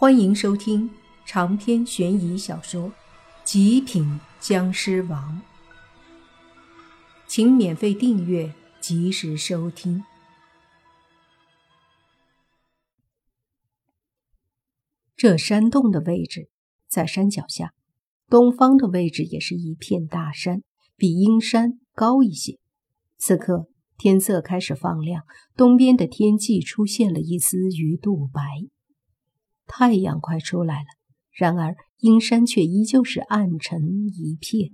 欢迎收听长篇悬疑小说《极品僵尸王》，请免费订阅，及时收听。这山洞的位置在山脚下，东方的位置也是一片大山，比阴山高一些。此刻天色开始放亮，东边的天际出现了一丝鱼肚白。太阳快出来了，然而阴山却依旧是暗沉一片。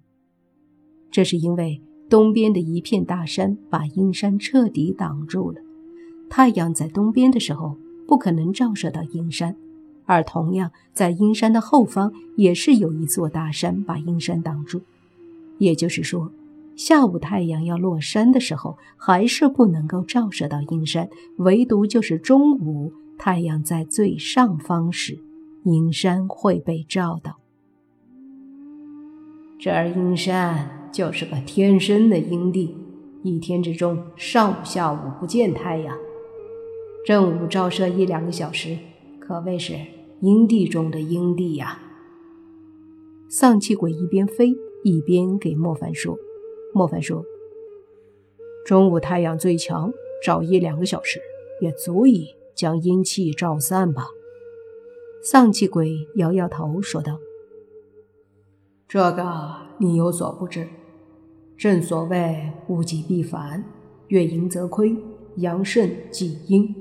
这是因为东边的一片大山把阴山彻底挡住了。太阳在东边的时候不可能照射到阴山，而同样在阴山的后方也是有一座大山把阴山挡住。也就是说，下午太阳要落山的时候，还是不能够照射到阴山，唯独就是中午。太阳在最上方时，阴山会被照到。这儿阴山就是个天生的阴地，一天之中上午、下午不见太阳，正午照射一两个小时，可谓是阴地中的阴地呀。丧气鬼一边飞一边给莫凡说：“莫凡说，中午太阳最强，照一两个小时也足以。”将阴气照散吧。丧气鬼摇摇头说道：“这个你有所不知，正所谓物极必反，月盈则亏，阳盛即阴。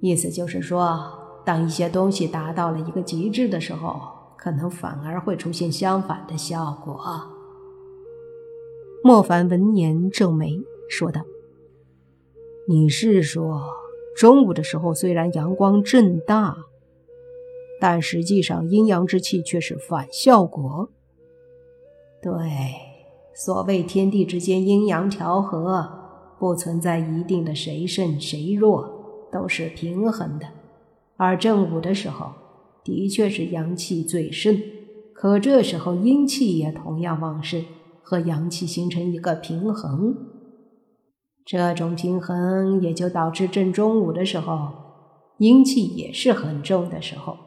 意思就是说，当一些东西达到了一个极致的时候，可能反而会出现相反的效果。”莫凡闻言皱眉说道：“你是说？”中午的时候，虽然阳光正大，但实际上阴阳之气却是反效果。对，所谓天地之间阴阳调和，不存在一定的谁胜谁弱，都是平衡的。而正午的时候，的确是阳气最盛，可这时候阴气也同样旺盛，和阳气形成一个平衡。这种平衡也就导致正中午的时候，阴气也是很重的时候。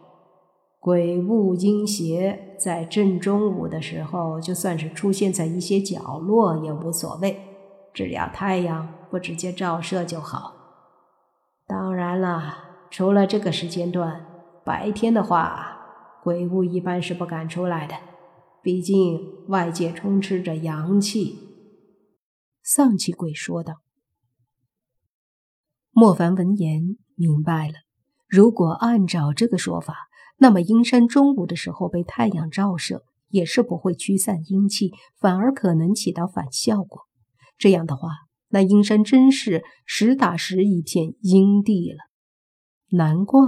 鬼物阴邪在正中午的时候，就算是出现在一些角落也无所谓，只要太阳不直接照射就好。当然了，除了这个时间段，白天的话，鬼物一般是不敢出来的，毕竟外界充斥着阳气。丧气鬼说道。莫凡闻言明白了，如果按照这个说法，那么阴山中午的时候被太阳照射，也是不会驱散阴气，反而可能起到反效果。这样的话，那阴山真是实打实一片阴地了。难怪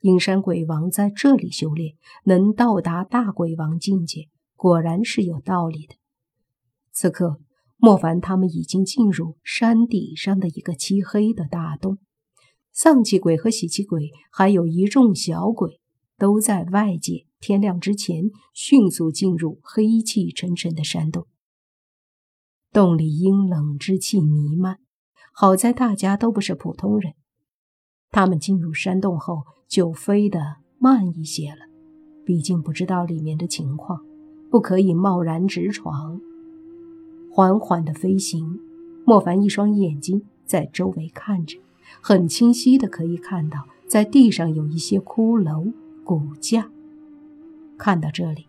阴山鬼王在这里修炼，能到达大鬼王境界，果然是有道理的。此刻。莫凡他们已经进入山底上的一个漆黑的大洞，丧气鬼和喜气鬼，还有一众小鬼，都在外界天亮之前迅速进入黑气沉沉的山洞。洞里阴冷之气弥漫，好在大家都不是普通人，他们进入山洞后就飞得慢一些了，毕竟不知道里面的情况，不可以贸然直闯。缓缓的飞行，莫凡一双眼睛在周围看着，很清晰的可以看到，在地上有一些骷髅骨架。看到这里，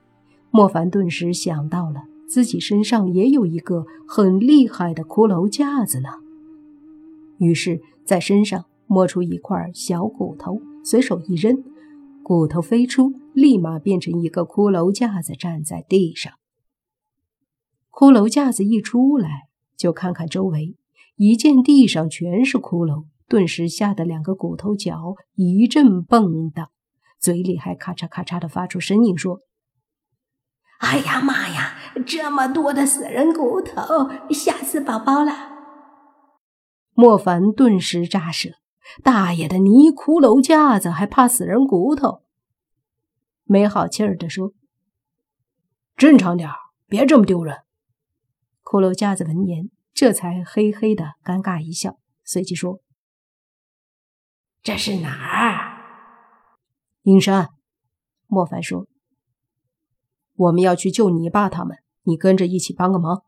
莫凡顿时想到了自己身上也有一个很厉害的骷髅架子呢。于是，在身上摸出一块小骨头，随手一扔，骨头飞出，立马变成一个骷髅架子，站在地上。骷髅架子一出来，就看看周围，一见地上全是骷髅，顿时吓得两个骨头脚一阵蹦跶，嘴里还咔嚓咔嚓的发出声音，说：“哎呀妈呀，这么多的死人骨头，吓死宝宝了！”莫凡顿时炸舌：“大爷的，泥骷髅架子还怕死人骨头？”没好气儿的说：“正常点儿别这么丢人。”骷髅架子闻言，这才嘿嘿的尴尬一笑，随即说：“这是哪儿？”阴山，莫凡说：“我们要去救你爸他们，你跟着一起帮个忙。”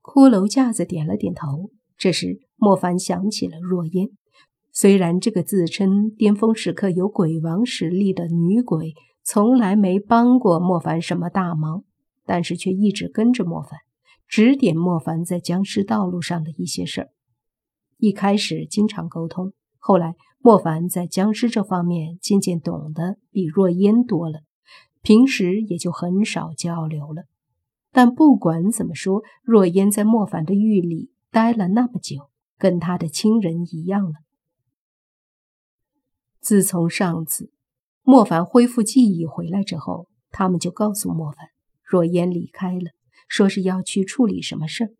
骷髅架子点了点头。这时，莫凡想起了若烟。虽然这个自称巅峰时刻有鬼王实力的女鬼从来没帮过莫凡什么大忙，但是却一直跟着莫凡，指点莫凡在僵尸道路上的一些事儿。一开始经常沟通，后来莫凡在僵尸这方面渐渐懂得比若烟多了，平时也就很少交流了。但不管怎么说，若烟在莫凡的狱里待了那么久，跟他的亲人一样了。自从上次莫凡恢复记忆回来之后，他们就告诉莫凡，若烟离开了，说是要去处理什么事儿。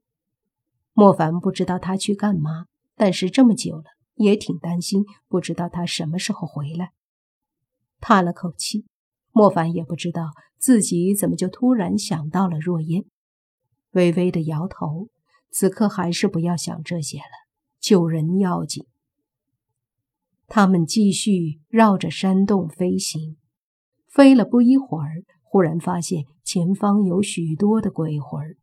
莫凡不知道他去干嘛。但是这么久了，也挺担心，不知道他什么时候回来。叹了口气，莫凡也不知道自己怎么就突然想到了若烟，微微的摇头。此刻还是不要想这些了，救人要紧。他们继续绕着山洞飞行，飞了不一会儿，忽然发现前方有许多的鬼魂，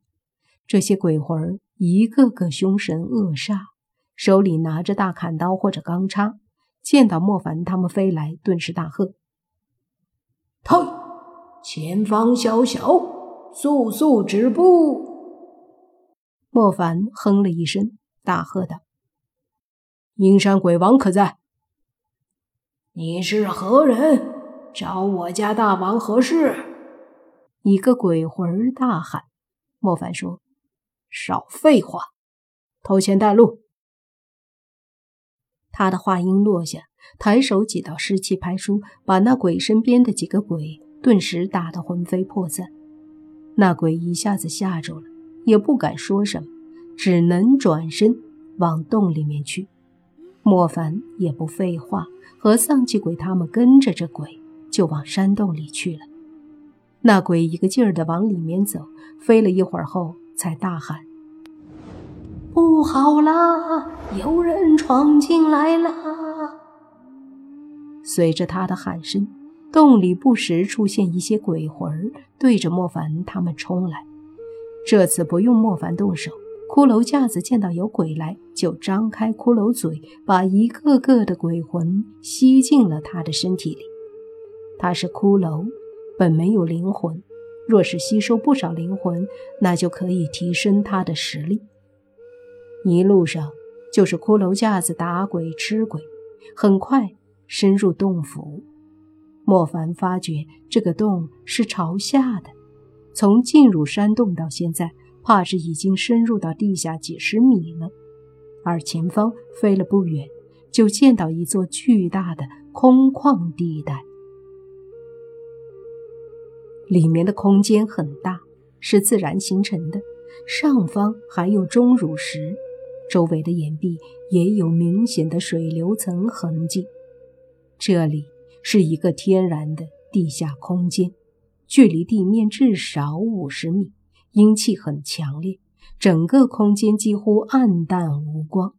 这些鬼魂一个个凶神恶煞。手里拿着大砍刀或者钢叉，见到莫凡他们飞来，顿时大喝：“退！前方小小，速速止步！”莫凡哼了一声，大喝道：“阴山鬼王可在？你是何人？找我家大王何事？”一个鬼魂大喊。莫凡说：“少废话，头前带路。”他的话音落下，抬手几道湿气拍出，把那鬼身边的几个鬼顿时打得魂飞魄散。那鬼一下子吓住了，也不敢说什么，只能转身往洞里面去。莫凡也不废话，和丧气鬼他们跟着这鬼就往山洞里去了。那鬼一个劲儿的往里面走，飞了一会儿后，才大喊。不好啦！有人闯进来啦！随着他的喊声，洞里不时出现一些鬼魂，对着莫凡他们冲来。这次不用莫凡动手，骷髅架子见到有鬼来，就张开骷髅嘴，把一个个的鬼魂吸进了他的身体里。他是骷髅，本没有灵魂，若是吸收不少灵魂，那就可以提升他的实力。一路上就是骷髅架子打鬼吃鬼，很快深入洞府。莫凡发觉这个洞是朝下的，从进入山洞到现在，怕是已经深入到地下几十米了。而前方飞了不远，就见到一座巨大的空旷地带，里面的空间很大，是自然形成的，上方还有钟乳石。周围的岩壁也有明显的水流层痕迹。这里是一个天然的地下空间，距离地面至少五十米，阴气很强烈，整个空间几乎暗淡无光。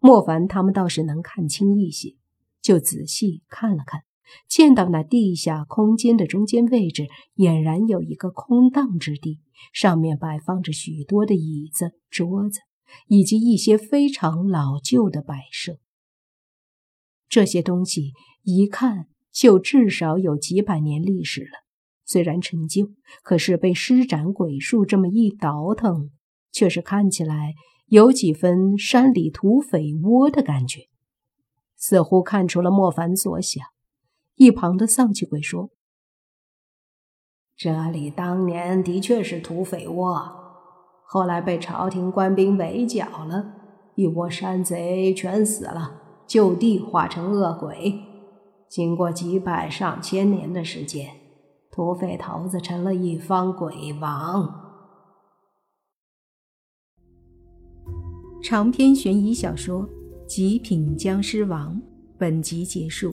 莫凡他们倒是能看清一些，就仔细看了看，见到那地下空间的中间位置俨然有一个空荡之地，上面摆放着许多的椅子、桌子。以及一些非常老旧的摆设，这些东西一看就至少有几百年历史了。虽然陈旧，可是被施展鬼术这么一倒腾，却是看起来有几分山里土匪窝的感觉，似乎看出了莫凡所想。一旁的丧气鬼说：“这里当年的确是土匪窝。”后来被朝廷官兵围剿了，一窝山贼全死了，就地化成恶鬼。经过几百上千年的时间，土匪头子成了一方鬼王。长篇悬疑小说《极品僵尸王》本集结束，